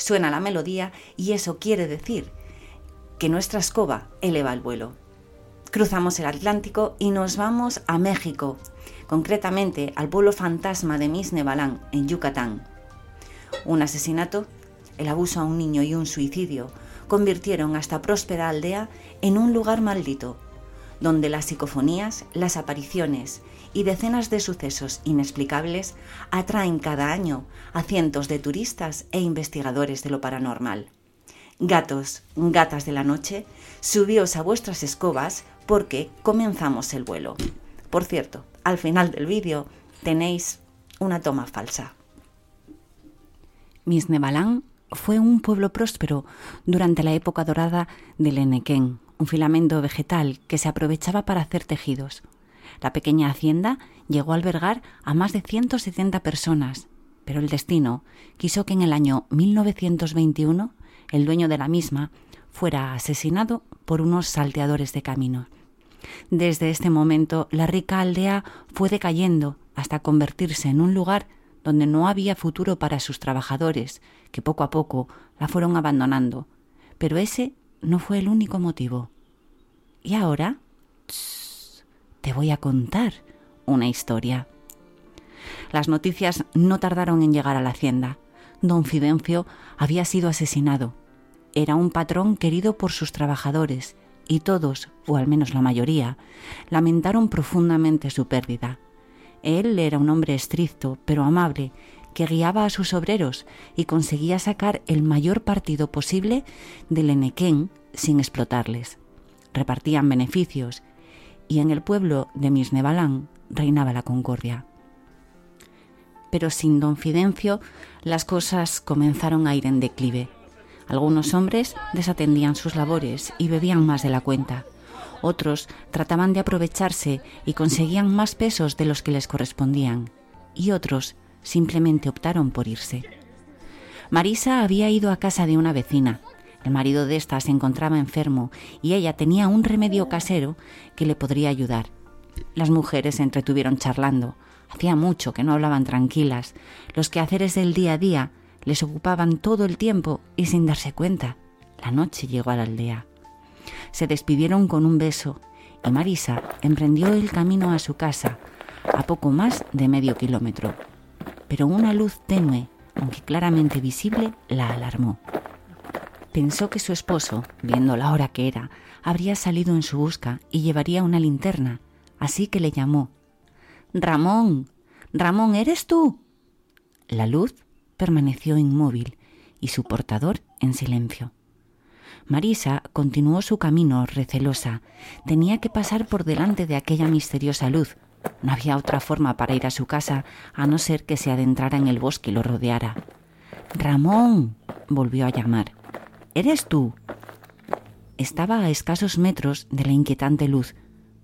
Suena la melodía y eso quiere decir que nuestra escoba eleva el vuelo. Cruzamos el Atlántico y nos vamos a México, concretamente al pueblo fantasma de Misnebalán, en Yucatán. Un asesinato, el abuso a un niño y un suicidio convirtieron a esta próspera aldea en un lugar maldito, donde las psicofonías, las apariciones y decenas de sucesos inexplicables atraen cada año a cientos de turistas e investigadores de lo paranormal. Gatos, gatas de la noche, subíos a vuestras escobas porque comenzamos el vuelo. Por cierto, al final del vídeo tenéis una toma falsa. Misnebalán fue un pueblo próspero durante la época dorada del Enequén, un filamento vegetal que se aprovechaba para hacer tejidos. La pequeña hacienda llegó a albergar a más de 170 personas, pero el destino quiso que en el año 1921 el dueño de la misma fuera asesinado por unos salteadores de camino. Desde este momento la rica aldea fue decayendo hasta convertirse en un lugar donde no había futuro para sus trabajadores, que poco a poco la fueron abandonando. Pero ese no fue el único motivo. Y ahora te voy a contar una historia. Las noticias no tardaron en llegar a la hacienda. Don Fidencio había sido asesinado. Era un patrón querido por sus trabajadores y todos, o al menos la mayoría, lamentaron profundamente su pérdida. Él era un hombre estricto, pero amable, que guiaba a sus obreros y conseguía sacar el mayor partido posible del Enequén sin explotarles. Repartían beneficios y en el pueblo de Misnebalán reinaba la concordia. Pero sin don Fidencio las cosas comenzaron a ir en declive. Algunos hombres desatendían sus labores y bebían más de la cuenta. Otros trataban de aprovecharse y conseguían más pesos de los que les correspondían. Y otros simplemente optaron por irse. Marisa había ido a casa de una vecina. El marido de ésta se encontraba enfermo y ella tenía un remedio casero que le podría ayudar. Las mujeres se entretuvieron charlando. Hacía mucho que no hablaban tranquilas. Los quehaceres del día a día les ocupaban todo el tiempo y sin darse cuenta. La noche llegó a la aldea. Se despidieron con un beso y Marisa emprendió el camino a su casa, a poco más de medio kilómetro pero una luz tenue, aunque claramente visible, la alarmó. Pensó que su esposo, viendo la hora que era, habría salido en su busca y llevaría una linterna, así que le llamó. Ramón. Ramón, ¿eres tú? La luz permaneció inmóvil y su portador en silencio. Marisa continuó su camino recelosa. Tenía que pasar por delante de aquella misteriosa luz, no había otra forma para ir a su casa a no ser que se adentrara en el bosque y lo rodeara. Ramón, volvió a llamar. ¿Eres tú? Estaba a escasos metros de la inquietante luz,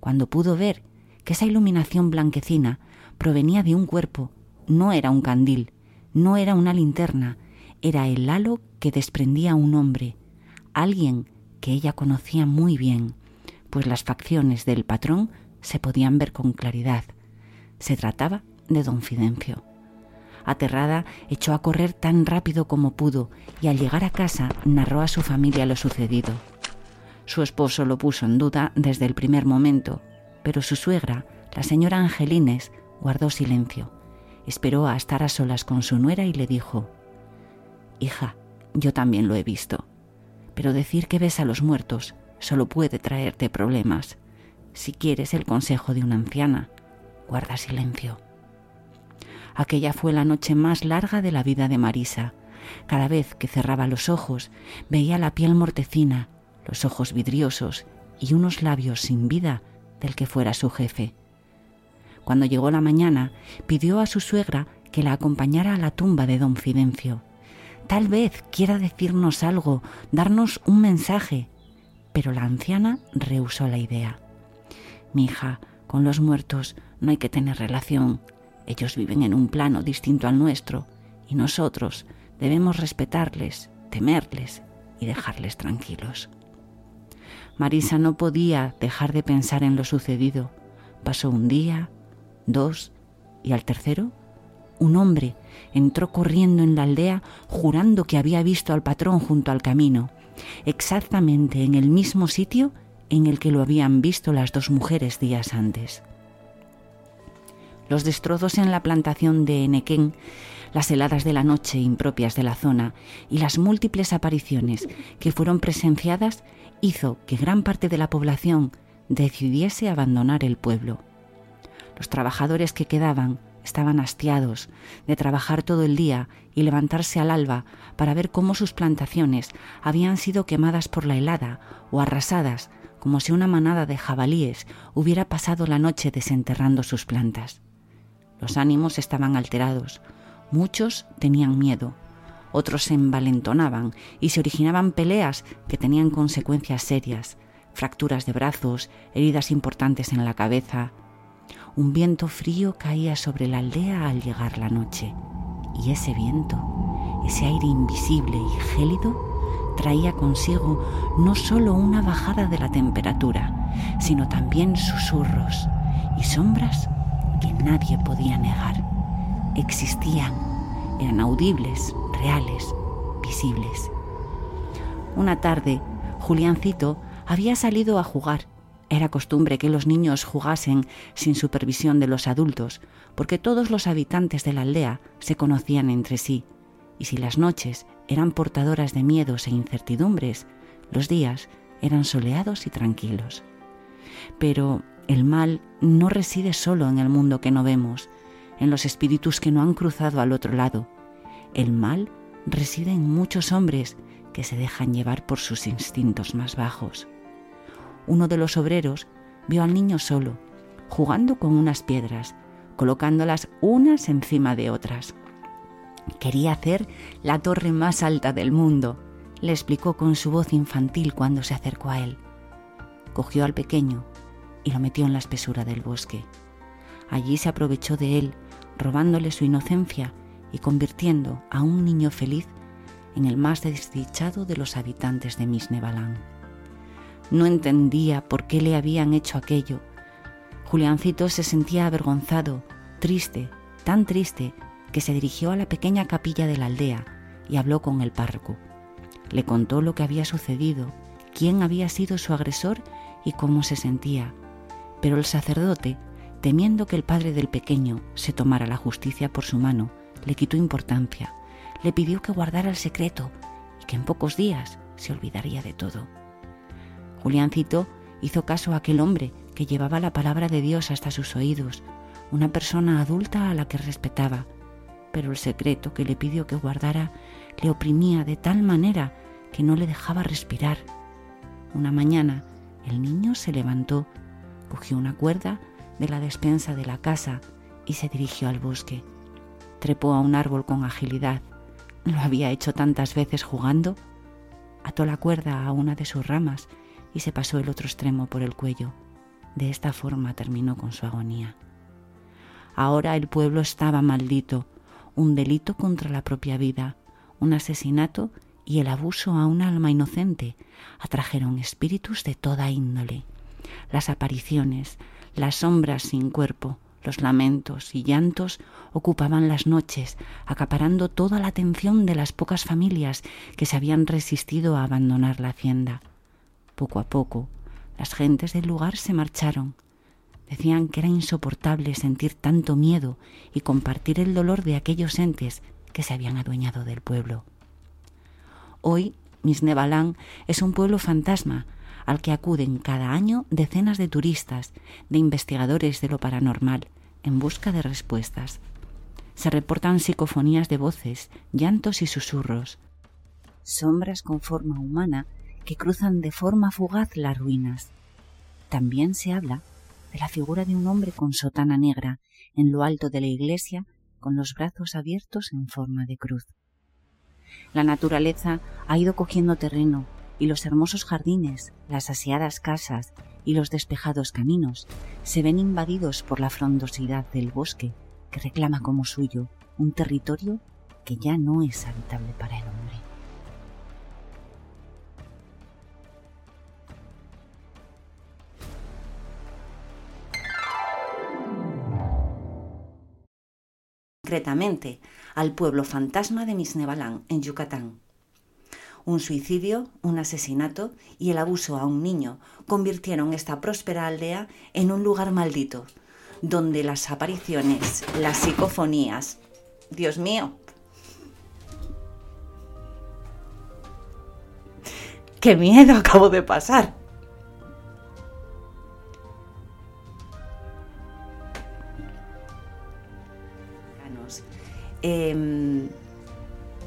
cuando pudo ver que esa iluminación blanquecina provenía de un cuerpo, no era un candil, no era una linterna, era el halo que desprendía un hombre, alguien que ella conocía muy bien, pues las facciones del patrón se podían ver con claridad. Se trataba de don Fidencio. Aterrada, echó a correr tan rápido como pudo y al llegar a casa narró a su familia lo sucedido. Su esposo lo puso en duda desde el primer momento, pero su suegra, la señora Angelines, guardó silencio. Esperó a estar a solas con su nuera y le dijo, Hija, yo también lo he visto, pero decir que ves a los muertos solo puede traerte problemas. Si quieres el consejo de una anciana, guarda silencio. Aquella fue la noche más larga de la vida de Marisa. Cada vez que cerraba los ojos, veía la piel mortecina, los ojos vidriosos y unos labios sin vida del que fuera su jefe. Cuando llegó la mañana, pidió a su suegra que la acompañara a la tumba de don Fidencio. Tal vez quiera decirnos algo, darnos un mensaje. Pero la anciana rehusó la idea. Mi hija, con los muertos no hay que tener relación. Ellos viven en un plano distinto al nuestro y nosotros debemos respetarles, temerles y dejarles tranquilos. Marisa no podía dejar de pensar en lo sucedido. Pasó un día, dos y al tercero, un hombre entró corriendo en la aldea jurando que había visto al patrón junto al camino, exactamente en el mismo sitio en el que lo habían visto las dos mujeres días antes. Los destrozos en la plantación de Enequén, las heladas de la noche impropias de la zona y las múltiples apariciones que fueron presenciadas hizo que gran parte de la población decidiese abandonar el pueblo. Los trabajadores que quedaban estaban hastiados de trabajar todo el día y levantarse al alba para ver cómo sus plantaciones habían sido quemadas por la helada o arrasadas como si una manada de jabalíes hubiera pasado la noche desenterrando sus plantas. Los ánimos estaban alterados, muchos tenían miedo, otros se envalentonaban y se originaban peleas que tenían consecuencias serias, fracturas de brazos, heridas importantes en la cabeza, un viento frío caía sobre la aldea al llegar la noche, y ese viento, ese aire invisible y gélido, traía consigo no sólo una bajada de la temperatura, sino también susurros y sombras que nadie podía negar. Existían, eran audibles, reales, visibles. Una tarde, Juliancito había salido a jugar era costumbre que los niños jugasen sin supervisión de los adultos, porque todos los habitantes de la aldea se conocían entre sí, y si las noches eran portadoras de miedos e incertidumbres, los días eran soleados y tranquilos. Pero el mal no reside solo en el mundo que no vemos, en los espíritus que no han cruzado al otro lado. El mal reside en muchos hombres que se dejan llevar por sus instintos más bajos uno de los obreros vio al niño solo, jugando con unas piedras, colocándolas unas encima de otras. Quería hacer la torre más alta del mundo, le explicó con su voz infantil cuando se acercó a él. Cogió al pequeño y lo metió en la espesura del bosque. Allí se aprovechó de él, robándole su inocencia y convirtiendo a un niño feliz en el más desdichado de los habitantes de Misnebalán. No entendía por qué le habían hecho aquello. Juliancito se sentía avergonzado, triste, tan triste, que se dirigió a la pequeña capilla de la aldea y habló con el párroco. Le contó lo que había sucedido, quién había sido su agresor y cómo se sentía. Pero el sacerdote, temiendo que el padre del pequeño se tomara la justicia por su mano, le quitó importancia, le pidió que guardara el secreto y que en pocos días se olvidaría de todo. Juliancito hizo caso a aquel hombre que llevaba la palabra de Dios hasta sus oídos, una persona adulta a la que respetaba, pero el secreto que le pidió que guardara le oprimía de tal manera que no le dejaba respirar. Una mañana el niño se levantó, cogió una cuerda de la despensa de la casa y se dirigió al bosque. Trepó a un árbol con agilidad. Lo había hecho tantas veces jugando. Ató la cuerda a una de sus ramas y se pasó el otro extremo por el cuello. De esta forma terminó con su agonía. Ahora el pueblo estaba maldito, un delito contra la propia vida, un asesinato y el abuso a un alma inocente atrajeron espíritus de toda índole. Las apariciones, las sombras sin cuerpo, los lamentos y llantos ocupaban las noches, acaparando toda la atención de las pocas familias que se habían resistido a abandonar la hacienda. Poco a poco, las gentes del lugar se marcharon. Decían que era insoportable sentir tanto miedo y compartir el dolor de aquellos entes que se habían adueñado del pueblo. Hoy, Misnebalán es un pueblo fantasma al que acuden cada año decenas de turistas, de investigadores de lo paranormal, en busca de respuestas. Se reportan psicofonías de voces, llantos y susurros. Sombras con forma humana que cruzan de forma fugaz las ruinas. También se habla de la figura de un hombre con sotana negra en lo alto de la iglesia con los brazos abiertos en forma de cruz. La naturaleza ha ido cogiendo terreno y los hermosos jardines, las aseadas casas y los despejados caminos se ven invadidos por la frondosidad del bosque que reclama como suyo un territorio que ya no es habitable para el hombre. Al pueblo fantasma de Misnebalán, en Yucatán. Un suicidio, un asesinato y el abuso a un niño convirtieron esta próspera aldea en un lugar maldito, donde las apariciones, las psicofonías, Dios mío, qué miedo acabo de pasar. Em,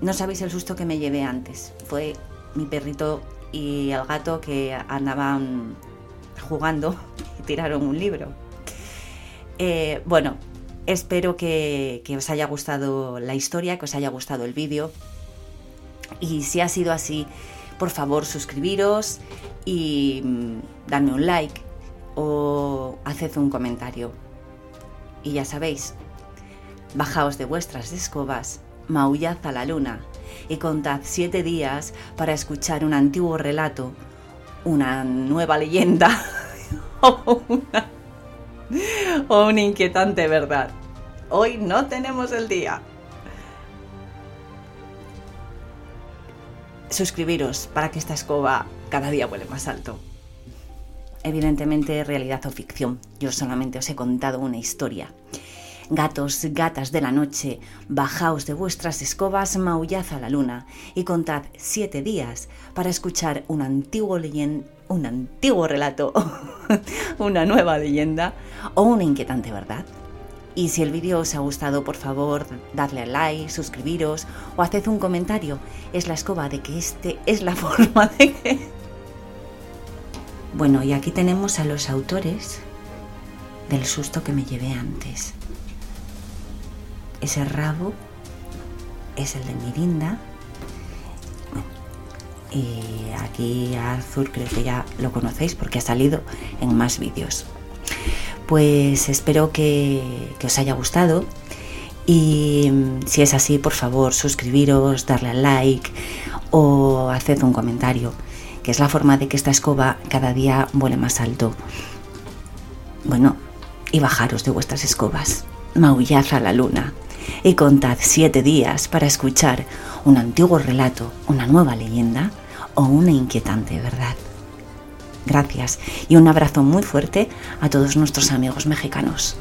no sabéis el susto que me llevé antes. Fue mi perrito y el gato que andaban jugando y tiraron un libro. Eh, bueno, espero que, que, os haya gustado la historia, que os haya gustado el vídeo. Y si ha sido así, por favor suscribiros y mm, dadme un like o haced un comentario. Y ya sabéis, Bajaos de vuestras escobas, maullad a la luna y contad siete días para escuchar un antiguo relato, una nueva leyenda o una, inquietante verdad. Hoy no tenemos el día. Suscribiros para que esta escoba cada día vuele más alto. Evidentemente, realidad o ficción. Yo solamente os he contado una historia. Gatos, gatas de la noche, bajaos de vuestras escobas, maullad a la luna y contad siete días para escuchar un antiguo un antiguo relato, una nueva leyenda o una inquietante verdad. Y si el vídeo os ha gustado, por favor, dadle al like, suscribiros o haced un comentario. Es la escoba de que este es la forma de que... Bueno, y aquí tenemos a los autores del susto que me llevé antes. Ese rabo es el de Mirinda. Y aquí Azul creo que ya lo conocéis porque ha salido en más vídeos. Pues espero que, que os haya gustado. Y mm, si es así, por favor, suscribiros, darle al like o haced un comentario, que es la forma de que esta escoba cada día vuele más alto. Bueno, y bajaros de vuestras escobas. Maullad a la luna y contad siete días para escuchar un antiguo relato, una nueva leyenda o una inquietante verdad. Gracias y un abrazo muy fuerte a todos nuestros amigos mexicanos.